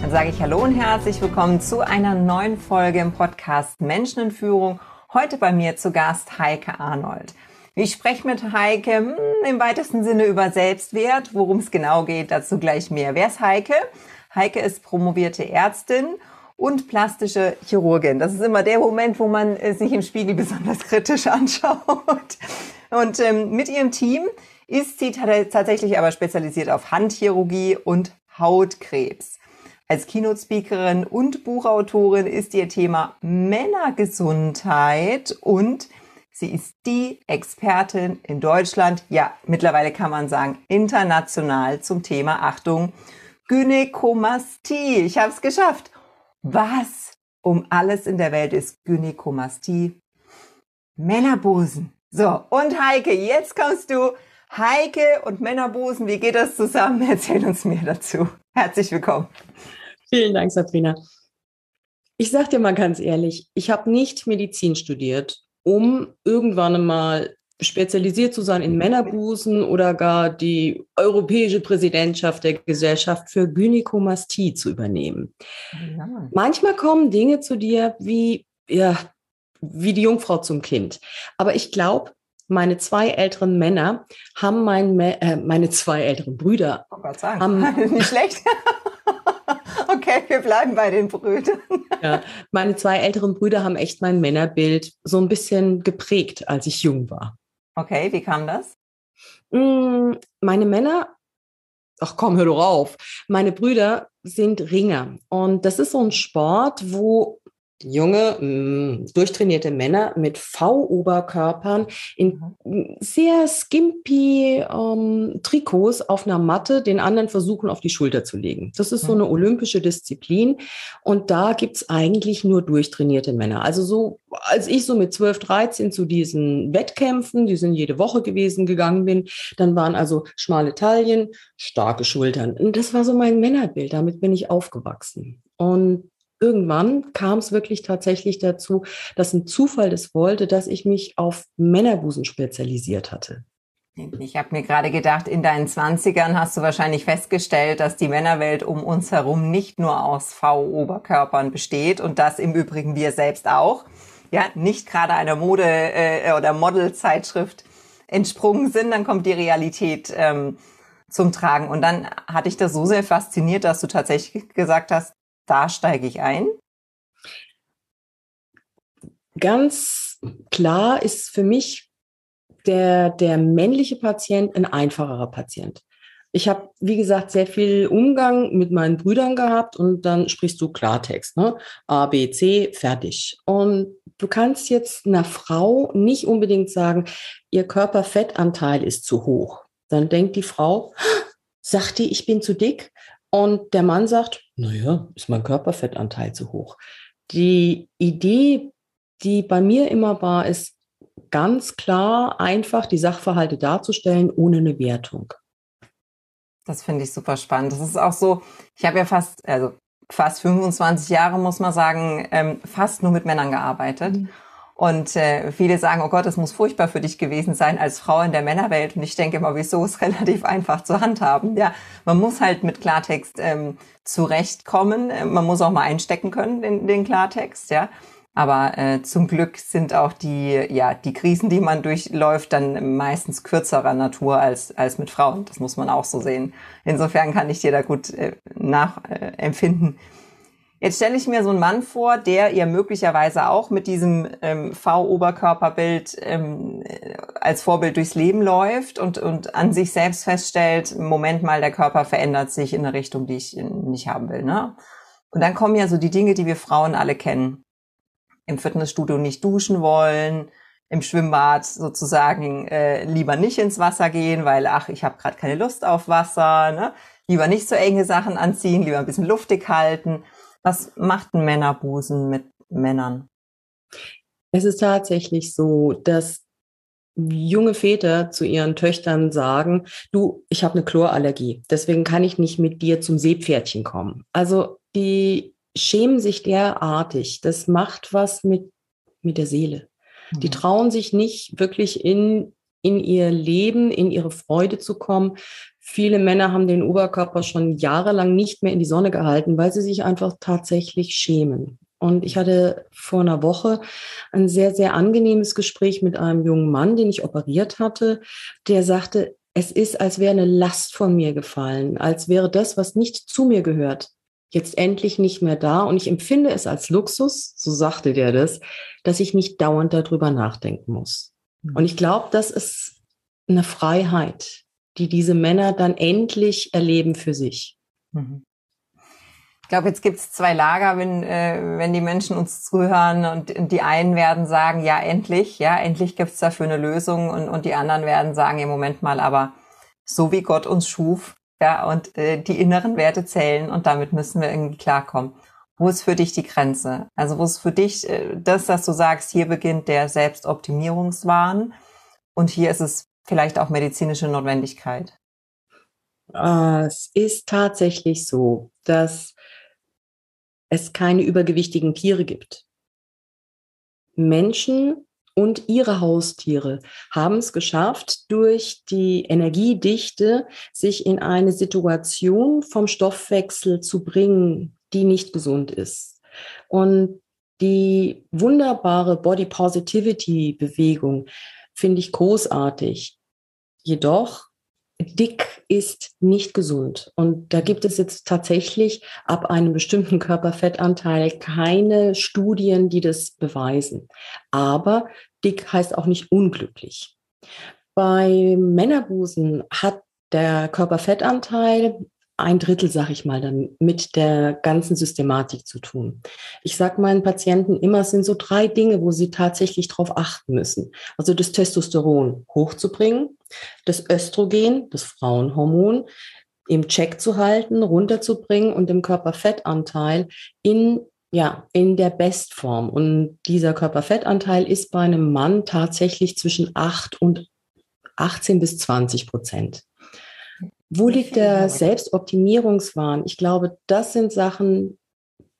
Dann sage ich Hallo und herzlich willkommen zu einer neuen Folge im Podcast Menschen in Führung. Heute bei mir zu Gast Heike Arnold. Ich spreche mit Heike hm, im weitesten Sinne über Selbstwert. Worum es genau geht, dazu gleich mehr. Wer ist Heike? Heike ist promovierte Ärztin und plastische Chirurgin. Das ist immer der Moment, wo man äh, sich im Spiegel besonders kritisch anschaut. Und ähm, mit ihrem Team ist sie tatsächlich aber spezialisiert auf Handchirurgie und Hautkrebs. Als Keynote-Speakerin und Buchautorin ist ihr Thema Männergesundheit und sie ist die Expertin in Deutschland, ja, mittlerweile kann man sagen international zum Thema, Achtung, Gynäkomastie. Ich habe es geschafft. Was um alles in der Welt ist Gynäkomastie? Männerbusen. So, und Heike, jetzt kommst du. Heike und Männerbusen, wie geht das zusammen? Erzähl uns mehr dazu. Herzlich willkommen. Vielen Dank, Sabrina. Ich sage dir mal ganz ehrlich, ich habe nicht Medizin studiert, um irgendwann einmal spezialisiert zu sein in Männerbusen oder gar die europäische Präsidentschaft der Gesellschaft für Gynäkomastie zu übernehmen. Ja. Manchmal kommen Dinge zu dir wie, ja, wie die Jungfrau zum Kind. Aber ich glaube, meine zwei älteren Männer haben mein, äh, meine zwei älteren Brüder. Oh Gott sagen. Haben, Nicht schlecht. Okay, wir bleiben bei den Brüdern. Ja, meine zwei älteren Brüder haben echt mein Männerbild so ein bisschen geprägt, als ich jung war. Okay, wie kam das? Mm, meine Männer, ach komm, hör doch auf. Meine Brüder sind Ringer. Und das ist so ein Sport, wo junge, mh, mm, durchtrainierte Männer mit V-Oberkörpern in mhm. sehr skimpy ähm, Trikots auf einer Matte den anderen versuchen auf die Schulter zu legen. Das ist so eine mhm. olympische Disziplin und da gibt's eigentlich nur durchtrainierte Männer. Also so, als ich so mit 12, 13 zu diesen Wettkämpfen, die sind jede Woche gewesen, gegangen bin, dann waren also schmale Taillen, starke Schultern. Und das war so mein Männerbild, damit bin ich aufgewachsen. Und irgendwann kam es wirklich tatsächlich dazu, dass ein Zufall das wollte, dass ich mich auf Männerbusen spezialisiert hatte. Ich habe mir gerade gedacht, in deinen Zwanzigern hast du wahrscheinlich festgestellt, dass die Männerwelt um uns herum nicht nur aus V-Oberkörpern besteht und das im Übrigen wir selbst auch. Ja, nicht gerade einer Mode- äh, oder Modelzeitschrift entsprungen sind, dann kommt die Realität ähm, zum Tragen. Und dann hatte ich das so sehr fasziniert, dass du tatsächlich gesagt hast, da steige ich ein? Ganz klar ist für mich der, der männliche Patient ein einfacherer Patient. Ich habe, wie gesagt, sehr viel Umgang mit meinen Brüdern gehabt und dann sprichst du Klartext, ne? A, B, C, fertig. Und du kannst jetzt einer Frau nicht unbedingt sagen, ihr Körperfettanteil ist zu hoch. Dann denkt die Frau, sagt die, ich bin zu dick. Und der Mann sagt, naja, ist mein Körperfettanteil zu hoch. Die Idee, die bei mir immer war, ist ganz klar, einfach die Sachverhalte darzustellen, ohne eine Wertung. Das finde ich super spannend. Das ist auch so, ich habe ja fast, also fast 25 Jahre, muss man sagen, ähm, fast nur mit Männern gearbeitet. Mhm. Und äh, viele sagen, oh Gott, es muss furchtbar für dich gewesen sein als Frau in der Männerwelt. Und ich denke immer, wieso ist relativ einfach zu handhaben. Ja, man muss halt mit Klartext ähm, zurechtkommen. Man muss auch mal einstecken können in den Klartext, ja. Aber äh, zum Glück sind auch die, ja, die Krisen, die man durchläuft, dann meistens kürzerer Natur als, als mit Frauen. Das muss man auch so sehen. Insofern kann ich dir da gut äh, nachempfinden. Äh, Jetzt stelle ich mir so einen Mann vor, der ja möglicherweise auch mit diesem ähm, V-Oberkörperbild ähm, als Vorbild durchs Leben läuft und, und an sich selbst feststellt, Moment mal, der Körper verändert sich in eine Richtung, die ich nicht haben will. Ne? Und dann kommen ja so die Dinge, die wir Frauen alle kennen. Im Fitnessstudio nicht duschen wollen, im Schwimmbad sozusagen äh, lieber nicht ins Wasser gehen, weil ach, ich habe gerade keine Lust auf Wasser. Ne? Lieber nicht so enge Sachen anziehen, lieber ein bisschen luftig halten. Was macht ein Männerbusen mit Männern? Es ist tatsächlich so, dass junge Väter zu ihren Töchtern sagen, du, ich habe eine Chlorallergie, deswegen kann ich nicht mit dir zum Seepferdchen kommen. Also die schämen sich derartig. Das macht was mit, mit der Seele. Die mhm. trauen sich nicht wirklich in, in ihr Leben, in ihre Freude zu kommen. Viele Männer haben den Oberkörper schon jahrelang nicht mehr in die Sonne gehalten, weil sie sich einfach tatsächlich schämen. Und ich hatte vor einer Woche ein sehr, sehr angenehmes Gespräch mit einem jungen Mann, den ich operiert hatte, der sagte, es ist, als wäre eine Last von mir gefallen, als wäre das, was nicht zu mir gehört, jetzt endlich nicht mehr da. Und ich empfinde es als Luxus, so sagte der das, dass ich nicht dauernd darüber nachdenken muss. Mhm. Und ich glaube, das ist eine Freiheit, die diese Männer dann endlich erleben für sich. Mhm. Ich glaube, jetzt gibt es zwei Lager, wenn, äh, wenn die Menschen uns zuhören und, und, die einen werden sagen, ja, endlich, ja, endlich gibt es dafür eine Lösung und, und die anderen werden sagen, im Moment mal, aber so wie Gott uns schuf, ja, und äh, die inneren Werte zählen und damit müssen wir irgendwie klarkommen. Wo ist für dich die Grenze? Also wo ist für dich äh, das, dass du sagst, hier beginnt der Selbstoptimierungswahn und hier ist es vielleicht auch medizinische Notwendigkeit? Äh, es ist tatsächlich so, dass es keine übergewichtigen Tiere gibt. Menschen und ihre Haustiere haben es geschafft, durch die Energiedichte sich in eine Situation vom Stoffwechsel zu bringen, die nicht gesund ist. Und die wunderbare Body Positivity Bewegung finde ich großartig. Jedoch dick ist nicht gesund. Und da gibt es jetzt tatsächlich ab einem bestimmten Körperfettanteil keine Studien, die das beweisen. Aber dick heißt auch nicht unglücklich. Bei Männerbusen hat der Körperfettanteil ein Drittel, sag ich mal, dann mit der ganzen Systematik zu tun. Ich sage meinen Patienten immer, es sind so drei Dinge, wo sie tatsächlich darauf achten müssen. Also das Testosteron hochzubringen, das Östrogen, das Frauenhormon, im Check zu halten, runterzubringen und den Körperfettanteil in ja, in der Bestform. Und dieser Körperfettanteil ist bei einem Mann tatsächlich zwischen 8 und 18 bis 20 Prozent. Wo liegt der Selbstoptimierungswahn? Ich glaube, das sind Sachen,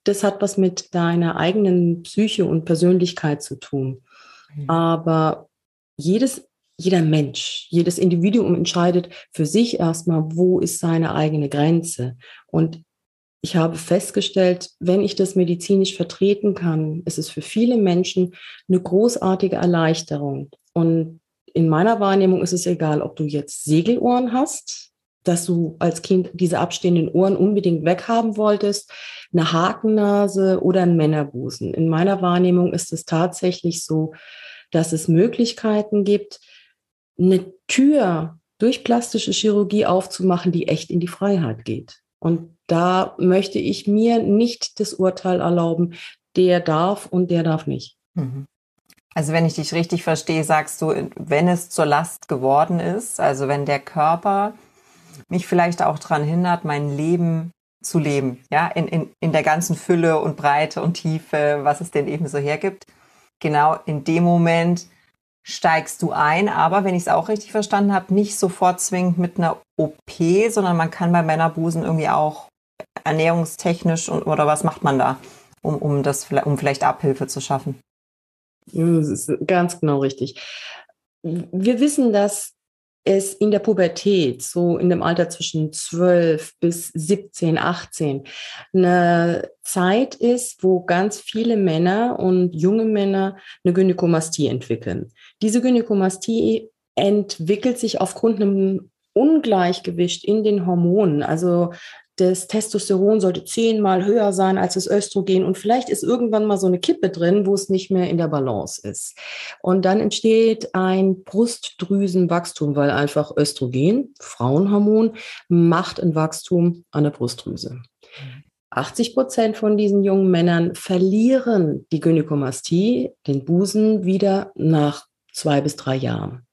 das hat was mit deiner eigenen Psyche und Persönlichkeit zu tun. Mhm. Aber jedes, jeder Mensch, jedes Individuum entscheidet für sich erstmal, wo ist seine eigene Grenze. Und ich habe festgestellt, wenn ich das medizinisch vertreten kann, ist es für viele Menschen eine großartige Erleichterung. Und in meiner Wahrnehmung ist es egal, ob du jetzt Segelohren hast, dass du als Kind diese abstehenden Ohren unbedingt weghaben wolltest, eine Hakennase oder ein Männerbusen. In meiner Wahrnehmung ist es tatsächlich so, dass es Möglichkeiten gibt, eine Tür durch plastische Chirurgie aufzumachen, die echt in die Freiheit geht. Und da möchte ich mir nicht das Urteil erlauben, der darf und der darf nicht. Mhm. Also wenn ich dich richtig verstehe, sagst du, wenn es zur Last geworden ist, also wenn der Körper mich vielleicht auch daran hindert, mein Leben zu leben, ja, in, in, in der ganzen Fülle und Breite und Tiefe, was es denn eben so hergibt. Genau in dem Moment steigst du ein, aber wenn ich es auch richtig verstanden habe, nicht sofort zwingend mit einer OP, sondern man kann bei Männerbusen irgendwie auch ernährungstechnisch und, oder was macht man da, um, um das um vielleicht Abhilfe zu schaffen? Das ist ganz genau richtig. Wir wissen, dass es in der Pubertät, so in dem Alter zwischen 12 bis 17, 18, eine Zeit ist, wo ganz viele Männer und junge Männer eine Gynäkomastie entwickeln. Diese Gynäkomastie entwickelt sich aufgrund einem Ungleichgewicht in den Hormonen. Also das Testosteron sollte zehnmal höher sein als das Östrogen und vielleicht ist irgendwann mal so eine Kippe drin, wo es nicht mehr in der Balance ist. Und dann entsteht ein Brustdrüsenwachstum, weil einfach Östrogen, Frauenhormon, macht ein Wachstum an der Brustdrüse. 80 Prozent von diesen jungen Männern verlieren die Gynäkomastie, den Busen, wieder nach zwei bis drei Jahren.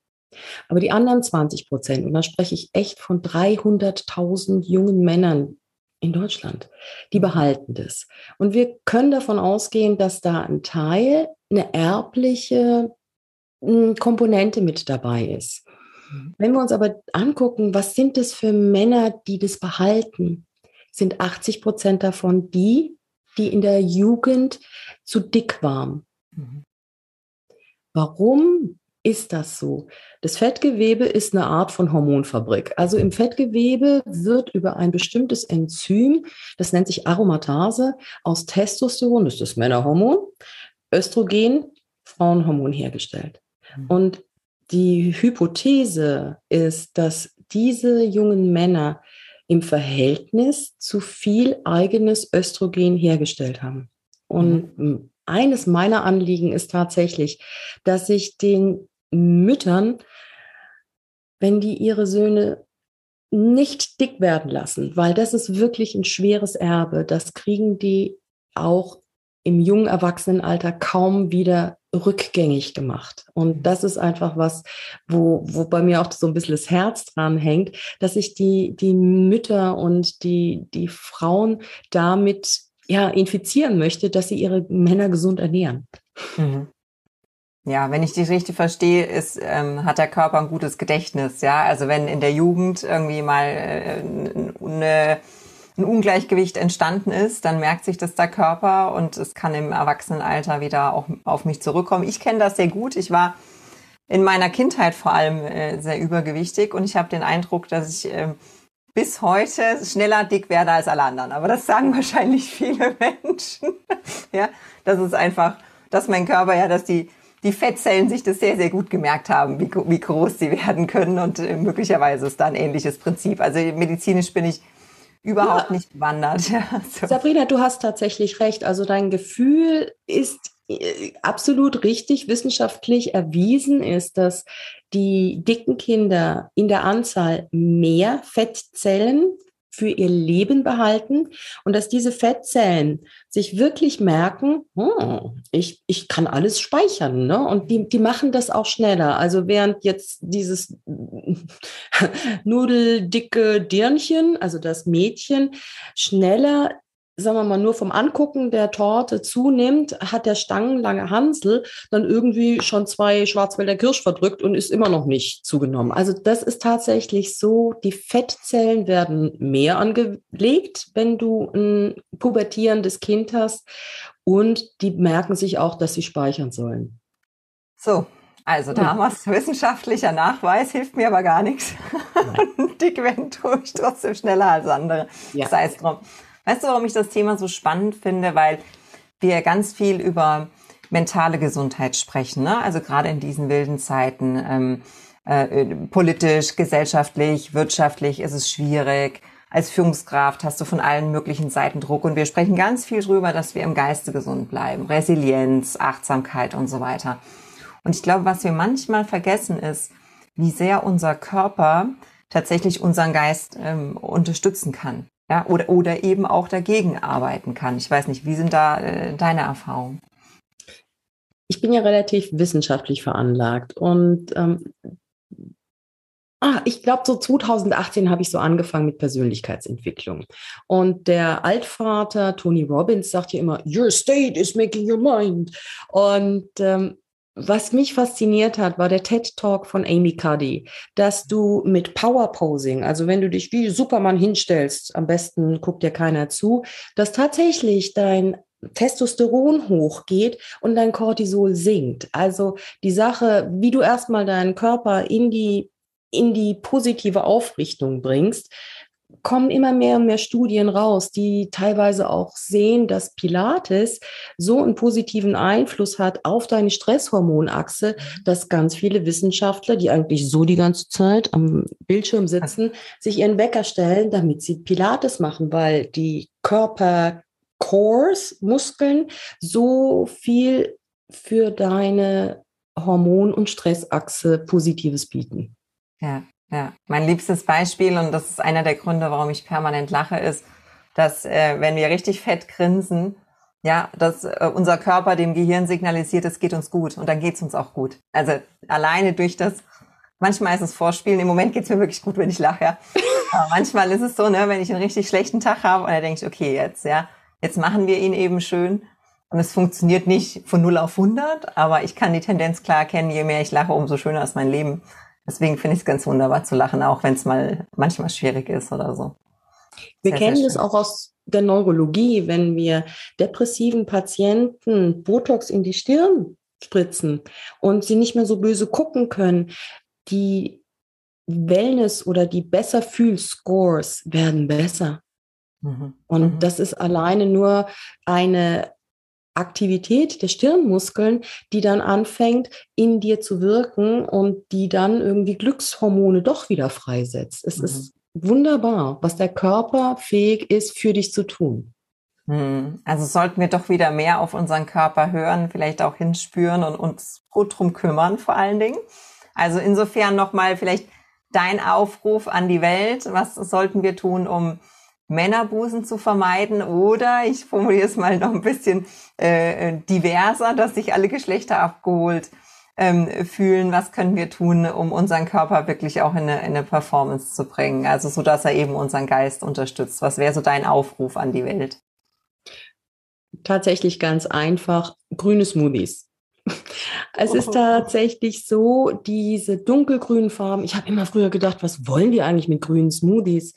Aber die anderen 20 Prozent, und da spreche ich echt von 300.000 jungen Männern in Deutschland, die behalten das. Und wir können davon ausgehen, dass da ein Teil eine erbliche hm, Komponente mit dabei ist. Mhm. Wenn wir uns aber angucken, was sind das für Männer, die das behalten, sind 80 Prozent davon die, die in der Jugend zu dick waren. Mhm. Warum ist das so? Das Fettgewebe ist eine Art von Hormonfabrik. Also im Fettgewebe wird über ein bestimmtes Enzym, das nennt sich Aromatase, aus Testosteron, das ist das Männerhormon, Östrogen, Frauenhormon hergestellt. Mhm. Und die Hypothese ist, dass diese jungen Männer im Verhältnis zu viel eigenes Östrogen hergestellt haben. Und mhm. eines meiner Anliegen ist tatsächlich, dass ich den Müttern, wenn die ihre Söhne nicht dick werden lassen, weil das ist wirklich ein schweres Erbe, das kriegen die auch im jungen Erwachsenenalter kaum wieder rückgängig gemacht. Und das ist einfach was, wo, wo bei mir auch so ein bisschen das Herz dran hängt, dass ich die, die Mütter und die, die Frauen damit ja, infizieren möchte, dass sie ihre Männer gesund ernähren. Mhm. Ja, wenn ich dich richtig verstehe, ist, ähm, hat der Körper ein gutes Gedächtnis. Ja, also wenn in der Jugend irgendwie mal äh, eine ein Ungleichgewicht entstanden ist, dann merkt sich das der Körper und es kann im Erwachsenenalter wieder auch auf mich zurückkommen. Ich kenne das sehr gut. Ich war in meiner Kindheit vor allem äh, sehr übergewichtig und ich habe den Eindruck, dass ich äh, bis heute schneller dick werde als alle anderen. Aber das sagen wahrscheinlich viele Menschen. ja, das ist einfach, dass mein Körper ja, dass die die Fettzellen sich das sehr, sehr gut gemerkt haben, wie, wie groß sie werden können und äh, möglicherweise ist da ein ähnliches Prinzip. Also medizinisch bin ich überhaupt ja. nicht bewandert. Ja, so. Sabrina, du hast tatsächlich recht. Also dein Gefühl ist äh, absolut richtig wissenschaftlich erwiesen ist, dass die dicken Kinder in der Anzahl mehr Fettzellen für ihr Leben behalten und dass diese Fettzellen sich wirklich merken, oh, ich, ich kann alles speichern. Ne? Und die, die machen das auch schneller. Also während jetzt dieses nudeldicke Dirnchen, also das Mädchen, schneller sagen wir mal, nur vom Angucken der Torte zunimmt, hat der stangenlange Hansel dann irgendwie schon zwei Schwarzwälder Kirsch verdrückt und ist immer noch nicht zugenommen. Also das ist tatsächlich so, die Fettzellen werden mehr angelegt, wenn du ein pubertierendes Kind hast und die merken sich auch, dass sie speichern sollen. So, also damals wissenschaftlicher Nachweis hilft mir aber gar nichts. Dick werden tue ich trotzdem schneller als andere. Ja. Sei es drum. Weißt du, warum ich das Thema so spannend finde? Weil wir ganz viel über mentale Gesundheit sprechen. Ne? Also gerade in diesen wilden Zeiten, ähm, äh, politisch, gesellschaftlich, wirtschaftlich ist es schwierig. Als Führungskraft hast du von allen möglichen Seiten Druck und wir sprechen ganz viel drüber, dass wir im Geiste gesund bleiben. Resilienz, Achtsamkeit und so weiter. Und ich glaube, was wir manchmal vergessen ist, wie sehr unser Körper tatsächlich unseren Geist ähm, unterstützen kann ja, oder, oder eben auch dagegen arbeiten kann. Ich weiß nicht, wie sind da äh, deine Erfahrungen? Ich bin ja relativ wissenschaftlich veranlagt und ähm, Ah, ich glaube, so 2018 habe ich so angefangen mit Persönlichkeitsentwicklung. Und der Altvater Tony Robbins sagt ja immer, Your state is making your mind. Und ähm, was mich fasziniert hat, war der TED Talk von Amy Cuddy, dass du mit Power Posing, also wenn du dich wie Superman hinstellst, am besten guckt dir keiner zu, dass tatsächlich dein Testosteron hochgeht und dein Cortisol sinkt. Also die Sache, wie du erstmal deinen Körper in die in die positive Aufrichtung bringst, kommen immer mehr und mehr Studien raus, die teilweise auch sehen, dass Pilates so einen positiven Einfluss hat auf deine Stresshormonachse, dass ganz viele Wissenschaftler, die eigentlich so die ganze Zeit am Bildschirm sitzen, sich ihren Wecker stellen, damit sie Pilates machen, weil die Körper Cores, Muskeln, so viel für deine Hormon- und Stressachse Positives bieten. Ja, ja, mein liebstes Beispiel, und das ist einer der Gründe, warum ich permanent lache, ist, dass äh, wenn wir richtig fett grinsen, ja, dass äh, unser Körper dem Gehirn signalisiert, es geht uns gut und dann geht's uns auch gut. Also alleine durch das, manchmal ist es Vorspielen, im Moment geht's mir wirklich gut, wenn ich lache. Ja. Aber manchmal ist es so, ne, wenn ich einen richtig schlechten Tag habe und dann denke ich, okay, jetzt, ja, jetzt machen wir ihn eben schön Und es funktioniert nicht von 0 auf 100, aber ich kann die Tendenz klar erkennen, je mehr ich lache, umso schöner ist mein Leben. Deswegen finde ich es ganz wunderbar zu lachen, auch wenn es mal manchmal schwierig ist oder so. Wir sehr, kennen sehr das auch aus der Neurologie, wenn wir depressiven Patienten Botox in die Stirn spritzen und sie nicht mehr so böse gucken können. Die Wellness oder die Besserfühl-Scores werden besser. Mhm. Und mhm. das ist alleine nur eine Aktivität der Stirnmuskeln, die dann anfängt, in dir zu wirken und die dann irgendwie Glückshormone doch wieder freisetzt. Es mhm. ist wunderbar, was der Körper fähig ist, für dich zu tun. Hm. Also sollten wir doch wieder mehr auf unseren Körper hören, vielleicht auch hinspüren und uns gut drum kümmern, vor allen Dingen. Also insofern nochmal vielleicht dein Aufruf an die Welt. Was sollten wir tun, um Männerbusen zu vermeiden? Oder ich formuliere es mal noch ein bisschen äh, diverser, dass sich alle Geschlechter abgeholt ähm, fühlen. Was können wir tun, um unseren Körper wirklich auch in eine, in eine Performance zu bringen? Also so, dass er eben unseren Geist unterstützt. Was wäre so dein Aufruf an die Welt? Tatsächlich ganz einfach grüne Smoothies. Es ist tatsächlich so, diese dunkelgrünen Farben, ich habe immer früher gedacht, was wollen die eigentlich mit grünen Smoothies?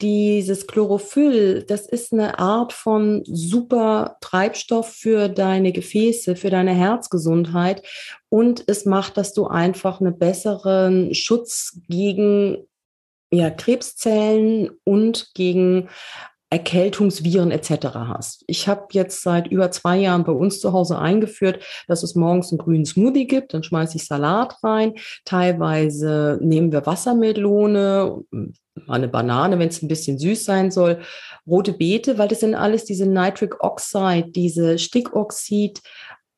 Dieses Chlorophyll, das ist eine Art von super Treibstoff für deine Gefäße, für deine Herzgesundheit. Und es macht, dass du einfach einen besseren Schutz gegen ja, Krebszellen und gegen Erkältungsviren etc. hast. Ich habe jetzt seit über zwei Jahren bei uns zu Hause eingeführt, dass es morgens einen grünen Smoothie gibt. Dann schmeiße ich Salat rein. Teilweise nehmen wir Wassermelone, eine Banane, wenn es ein bisschen süß sein soll, rote Beete, weil das sind alles diese Nitric Oxide, diese Stickoxid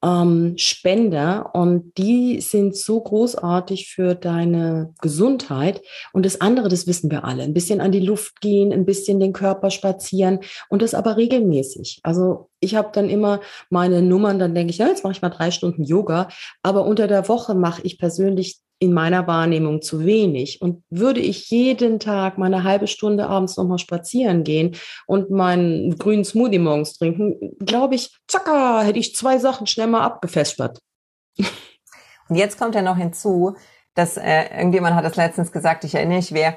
ähm, Spender und die sind so großartig für deine Gesundheit. Und das andere, das wissen wir alle, ein bisschen an die Luft gehen, ein bisschen den Körper spazieren und das aber regelmäßig. Also ich habe dann immer meine Nummern, dann denke ich, ja, jetzt mache ich mal drei Stunden Yoga, aber unter der Woche mache ich persönlich in meiner Wahrnehmung zu wenig. Und würde ich jeden Tag mal eine halbe Stunde abends nochmal spazieren gehen und meinen grünen Smoothie morgens trinken, glaube ich, zacka, hätte ich zwei Sachen schnell mal abgefespert. Und jetzt kommt ja noch hinzu, dass äh, irgendjemand hat das letztens gesagt, ich erinnere mich, wer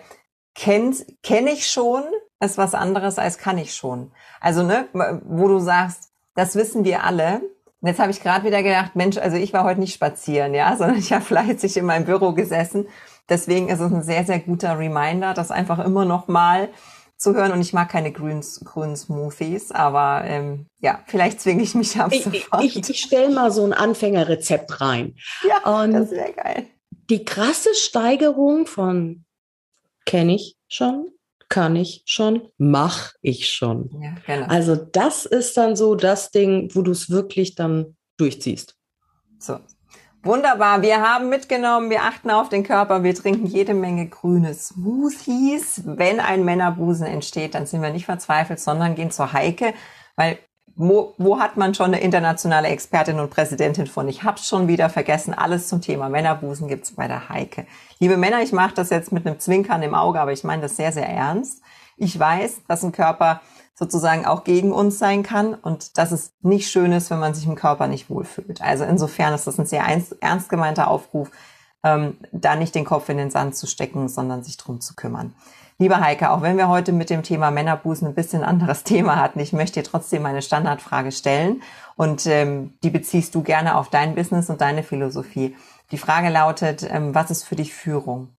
kennt, kenne ich schon, ist was anderes als kann ich schon. Also, ne, wo du sagst, das wissen wir alle, und jetzt habe ich gerade wieder gedacht, Mensch, also ich war heute nicht spazieren, ja, sondern ich habe fleißig in meinem Büro gesessen. Deswegen ist es ein sehr, sehr guter Reminder, das einfach immer noch mal zu hören. Und ich mag keine grünen, grünen Smoothies, aber ähm, ja, vielleicht zwinge ich mich ab sofort. Ich, ich, ich stelle mal so ein Anfängerrezept rein. Ja, Und das wäre geil. Die krasse Steigerung von kenne ich schon, kann ich schon, mach ich schon. Ja, genau. Also das ist dann so das Ding, wo du es wirklich dann durchziehst. So. Wunderbar, wir haben mitgenommen, wir achten auf den Körper, wir trinken jede Menge grüne Smoothies. Wenn ein Männerbusen entsteht, dann sind wir nicht verzweifelt, sondern gehen zur Heike, weil wo, wo hat man schon eine internationale Expertin und Präsidentin von? Ich hab's schon wieder vergessen. Alles zum Thema Männerbusen gibt's bei der Heike. Liebe Männer, ich mache das jetzt mit einem Zwinkern im Auge, aber ich meine das sehr, sehr ernst. Ich weiß, dass ein Körper sozusagen auch gegen uns sein kann und dass es nicht schön ist, wenn man sich im Körper nicht wohlfühlt. Also insofern ist das ein sehr ernst gemeinter Aufruf, ähm, da nicht den Kopf in den Sand zu stecken, sondern sich drum zu kümmern. Lieber Heike, auch wenn wir heute mit dem Thema Männerbusen ein bisschen anderes Thema hatten, ich möchte dir trotzdem meine Standardfrage stellen und ähm, die beziehst du gerne auf dein Business und deine Philosophie. Die Frage lautet, ähm, was ist für dich Führung?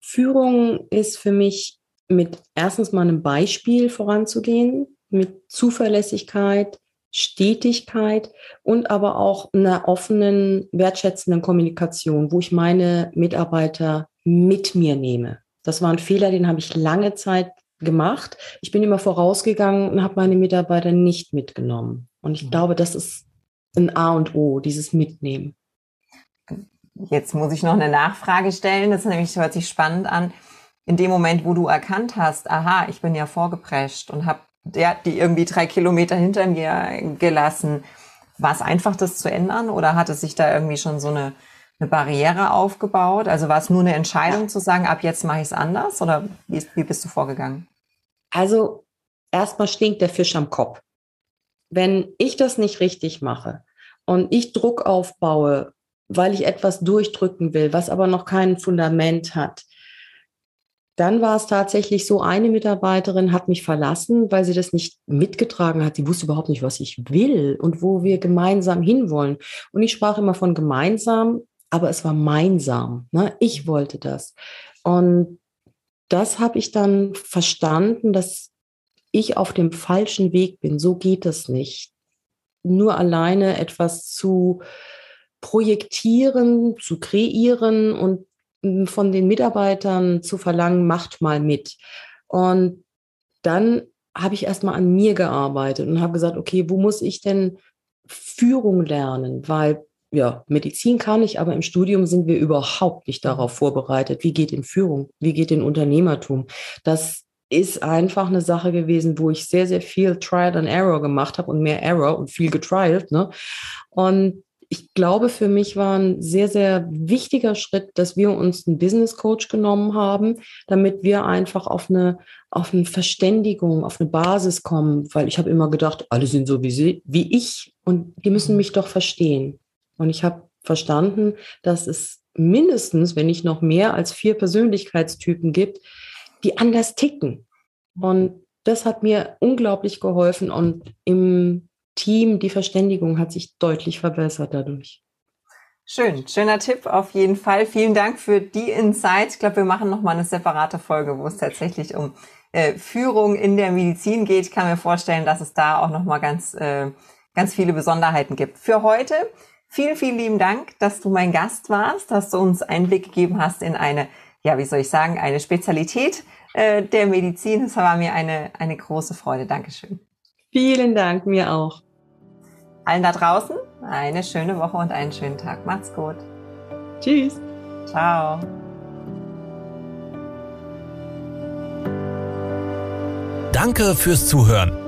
Führung ist für mich mit erstens mal einem Beispiel voranzugehen, mit Zuverlässigkeit, Stetigkeit und aber auch einer offenen, wertschätzenden Kommunikation, wo ich meine Mitarbeiter mit mir nehme. Das war ein Fehler, den habe ich lange Zeit gemacht. Ich bin immer vorausgegangen und habe meine Mitarbeiter nicht mitgenommen. Und ich mhm. glaube, das ist ein A und O, dieses Mitnehmen. Jetzt muss ich noch eine Nachfrage stellen. Das nämlich, hört sich spannend an. In dem Moment, wo du erkannt hast, aha, ich bin ja vorgeprescht und habe der die irgendwie drei Kilometer hinter mir gelassen, war es einfach, das zu ändern oder hat es sich da irgendwie schon so eine eine Barriere aufgebaut? Also war es nur eine Entscheidung zu sagen, ab jetzt mache ich es anders oder wie, wie bist du vorgegangen? Also erstmal stinkt der Fisch am Kopf. wenn ich das nicht richtig mache und ich Druck aufbaue, weil ich etwas durchdrücken will, was aber noch kein Fundament hat, dann war es tatsächlich so, eine Mitarbeiterin hat mich verlassen, weil sie das nicht mitgetragen hat. Sie wusste überhaupt nicht, was ich will und wo wir gemeinsam hinwollen. Und ich sprach immer von gemeinsam, aber es war meinsam. Ne? Ich wollte das. Und das habe ich dann verstanden, dass ich auf dem falschen Weg bin. So geht es nicht. Nur alleine etwas zu projektieren, zu kreieren und von den Mitarbeitern zu verlangen, macht mal mit. Und dann habe ich erstmal an mir gearbeitet und habe gesagt, okay, wo muss ich denn Führung lernen? Weil ja, Medizin kann ich, aber im Studium sind wir überhaupt nicht darauf vorbereitet. Wie geht in Führung? Wie geht in Unternehmertum? Das ist einfach eine Sache gewesen, wo ich sehr, sehr viel Trial and Error gemacht habe und mehr Error und viel getrialt. Ne? Und ich glaube, für mich war ein sehr, sehr wichtiger Schritt, dass wir uns einen Business Coach genommen haben, damit wir einfach auf eine, auf eine Verständigung, auf eine Basis kommen, weil ich habe immer gedacht, alle sind so wie, sie, wie ich und die müssen mich doch verstehen. Und ich habe verstanden, dass es mindestens, wenn nicht noch mehr als vier Persönlichkeitstypen gibt, die anders ticken. Und das hat mir unglaublich geholfen und im Team, die Verständigung hat sich deutlich verbessert dadurch. Schön, schöner Tipp auf jeden Fall. Vielen Dank für die Insights. Ich glaube, wir machen noch mal eine separate Folge, wo es tatsächlich um äh, Führung in der Medizin geht. Ich kann mir vorstellen, dass es da auch noch mal ganz äh, ganz viele Besonderheiten gibt. Für heute vielen vielen lieben Dank, dass du mein Gast warst, dass du uns Einblick gegeben hast in eine ja, wie soll ich sagen, eine Spezialität äh, der Medizin. Es war mir eine eine große Freude. Dankeschön. Vielen Dank, mir auch. Allen da draußen eine schöne Woche und einen schönen Tag. Macht's gut. Tschüss. Ciao. Danke fürs Zuhören.